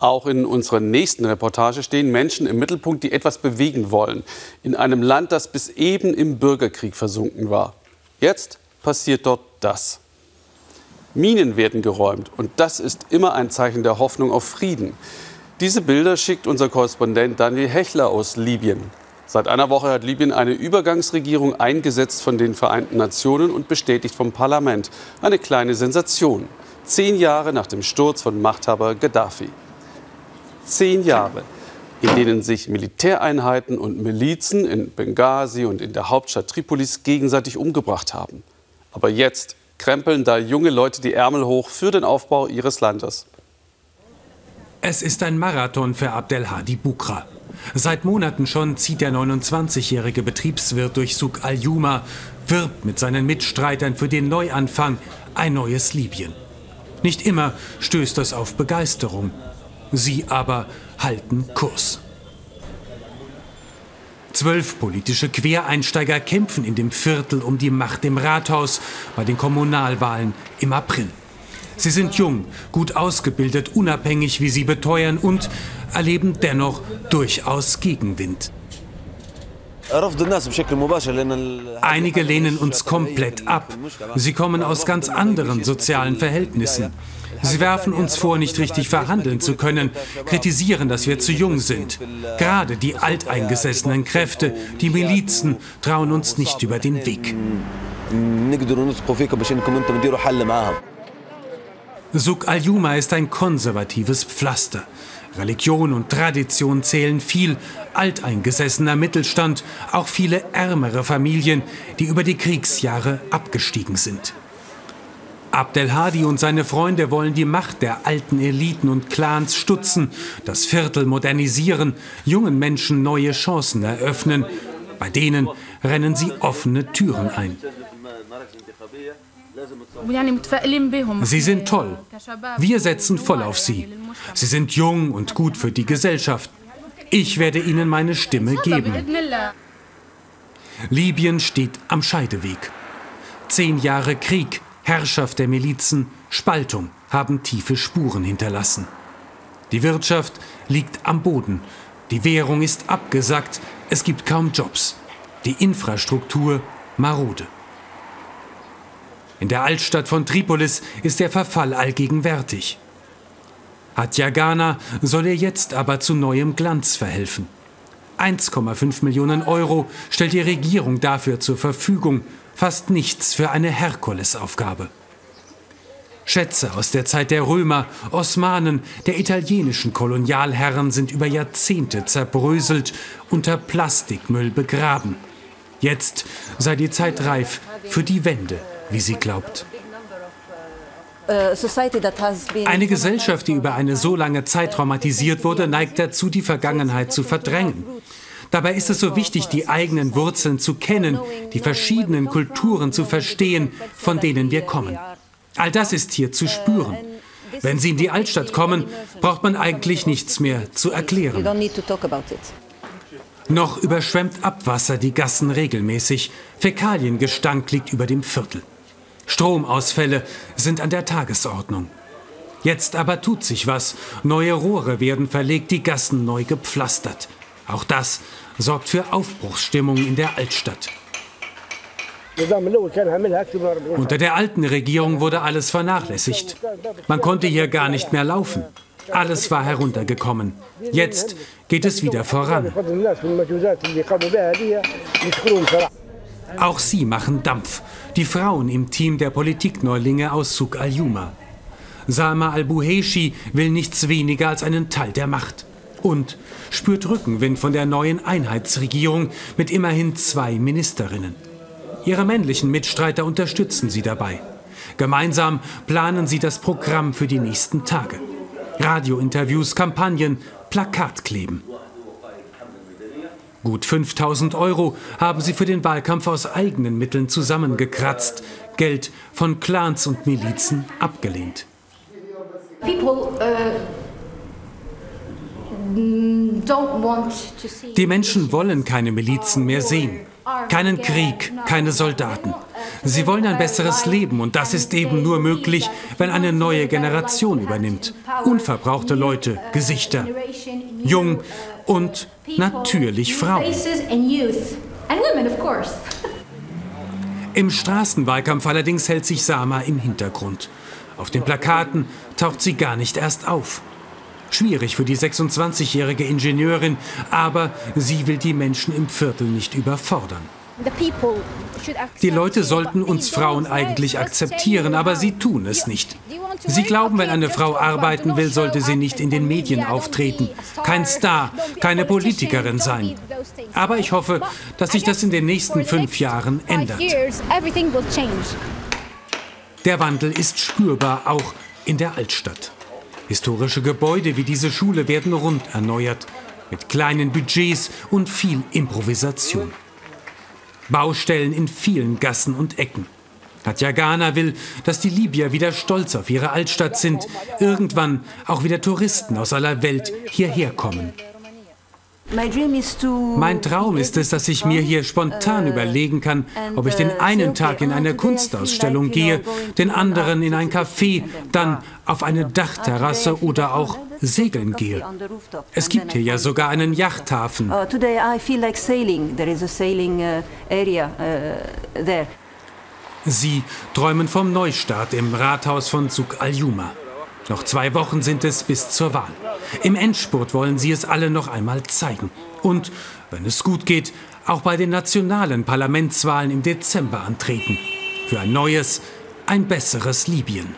Auch in unserer nächsten Reportage stehen Menschen im Mittelpunkt, die etwas bewegen wollen. In einem Land, das bis eben im Bürgerkrieg versunken war. Jetzt passiert dort das. Minen werden geräumt und das ist immer ein Zeichen der Hoffnung auf Frieden. Diese Bilder schickt unser Korrespondent Daniel Hechler aus Libyen. Seit einer Woche hat Libyen eine Übergangsregierung eingesetzt von den Vereinten Nationen und bestätigt vom Parlament. Eine kleine Sensation. Zehn Jahre nach dem Sturz von Machthaber Gaddafi. Zehn Jahre, in denen sich Militäreinheiten und Milizen in Benghazi und in der Hauptstadt Tripolis gegenseitig umgebracht haben. Aber jetzt krempeln da junge Leute die Ärmel hoch für den Aufbau ihres Landes. Es ist ein Marathon für Abdelhadi Bukra. Seit Monaten schon zieht der 29-jährige Betriebswirt durch Suk al-Juma, wirbt mit seinen Mitstreitern für den Neuanfang, ein neues Libyen. Nicht immer stößt das auf Begeisterung. Sie aber halten Kurs. Zwölf politische Quereinsteiger kämpfen in dem Viertel um die Macht im Rathaus bei den Kommunalwahlen im April. Sie sind jung, gut ausgebildet, unabhängig, wie sie beteuern, und erleben dennoch durchaus Gegenwind. Einige lehnen uns komplett ab. Sie kommen aus ganz anderen sozialen Verhältnissen. Sie werfen uns vor, nicht richtig verhandeln zu können, kritisieren, dass wir zu jung sind. Gerade die alteingesessenen Kräfte, die Milizen, trauen uns nicht über den Weg. Suk al-Juma ist ein konservatives Pflaster. Religion und Tradition zählen viel, alteingesessener Mittelstand, auch viele ärmere Familien, die über die Kriegsjahre abgestiegen sind. Abdelhadi und seine Freunde wollen die Macht der alten Eliten und Clans stutzen, das Viertel modernisieren, jungen Menschen neue Chancen eröffnen. Bei denen rennen sie offene Türen ein. Sie sind toll. Wir setzen voll auf sie. Sie sind jung und gut für die Gesellschaft. Ich werde ihnen meine Stimme geben. Libyen steht am Scheideweg. Zehn Jahre Krieg, Herrschaft der Milizen, Spaltung haben tiefe Spuren hinterlassen. Die Wirtschaft liegt am Boden. Die Währung ist abgesackt. Es gibt kaum Jobs. Die Infrastruktur marode. In der Altstadt von Tripolis ist der Verfall allgegenwärtig. Hatjagana soll ihr jetzt aber zu neuem Glanz verhelfen. 1,5 Millionen Euro stellt die Regierung dafür zur Verfügung, fast nichts für eine Herkulesaufgabe. Schätze aus der Zeit der Römer, Osmanen, der italienischen Kolonialherren sind über Jahrzehnte zerbröselt, unter Plastikmüll begraben. Jetzt sei die Zeit reif für die Wende wie sie glaubt. Eine Gesellschaft, die über eine so lange Zeit traumatisiert wurde, neigt dazu, die Vergangenheit zu verdrängen. Dabei ist es so wichtig, die eigenen Wurzeln zu kennen, die verschiedenen Kulturen zu verstehen, von denen wir kommen. All das ist hier zu spüren. Wenn Sie in die Altstadt kommen, braucht man eigentlich nichts mehr zu erklären. Noch überschwemmt Abwasser die Gassen regelmäßig. Fäkaliengestank liegt über dem Viertel. Stromausfälle sind an der Tagesordnung. Jetzt aber tut sich was. Neue Rohre werden verlegt, die Gassen neu gepflastert. Auch das sorgt für Aufbruchsstimmung in der Altstadt. Unter der alten Regierung wurde alles vernachlässigt. Man konnte hier gar nicht mehr laufen. Alles war heruntergekommen. Jetzt geht es wieder voran. Auch sie machen Dampf, die Frauen im Team der Politikneulinge aus Suk al-Juma. Salma al-Buheshi will nichts weniger als einen Teil der Macht und spürt Rückenwind von der neuen Einheitsregierung mit immerhin zwei Ministerinnen. Ihre männlichen Mitstreiter unterstützen sie dabei. Gemeinsam planen sie das Programm für die nächsten Tage. Radiointerviews, Kampagnen, Plakatkleben. Gut 5000 Euro haben sie für den Wahlkampf aus eigenen Mitteln zusammengekratzt, Geld von Clans und Milizen abgelehnt. Uh, Die Menschen wollen keine Milizen mehr sehen, keinen Krieg, keine Soldaten. Sie wollen ein besseres Leben und das ist eben nur möglich, wenn eine neue Generation übernimmt. Unverbrauchte Leute, Gesichter, jung und natürlich Frauen. Im Straßenwahlkampf allerdings hält sich Sama im Hintergrund. Auf den Plakaten taucht sie gar nicht erst auf. Schwierig für die 26-jährige Ingenieurin, aber sie will die Menschen im Viertel nicht überfordern. Die Leute sollten uns Frauen eigentlich akzeptieren, aber sie tun es nicht. Sie glauben, wenn eine Frau arbeiten will, sollte sie nicht in den Medien auftreten, kein Star, keine Politikerin sein. Aber ich hoffe, dass sich das in den nächsten fünf Jahren ändert. Der Wandel ist spürbar, auch in der Altstadt. Historische Gebäude wie diese Schule werden rund erneuert, mit kleinen Budgets und viel Improvisation. Baustellen in vielen Gassen und Ecken. Katja Ghana will, dass die Libyer wieder stolz auf ihre Altstadt sind, irgendwann auch wieder Touristen aus aller Welt hierher kommen. Mein Traum ist es, dass ich mir hier spontan uh, überlegen kann, ob ich den uh, einen Tag in eine Kunstausstellung gehe, den anderen in ein Café, dann auf eine Dachterrasse oder auch segeln gehe. Es gibt hier ja sogar einen Yachthafen. Uh, Sie träumen vom Neustart im Rathaus von Zug al-Juma. Noch zwei Wochen sind es bis zur Wahl. Im Endspurt wollen sie es alle noch einmal zeigen. Und, wenn es gut geht, auch bei den nationalen Parlamentswahlen im Dezember antreten. Für ein neues, ein besseres Libyen.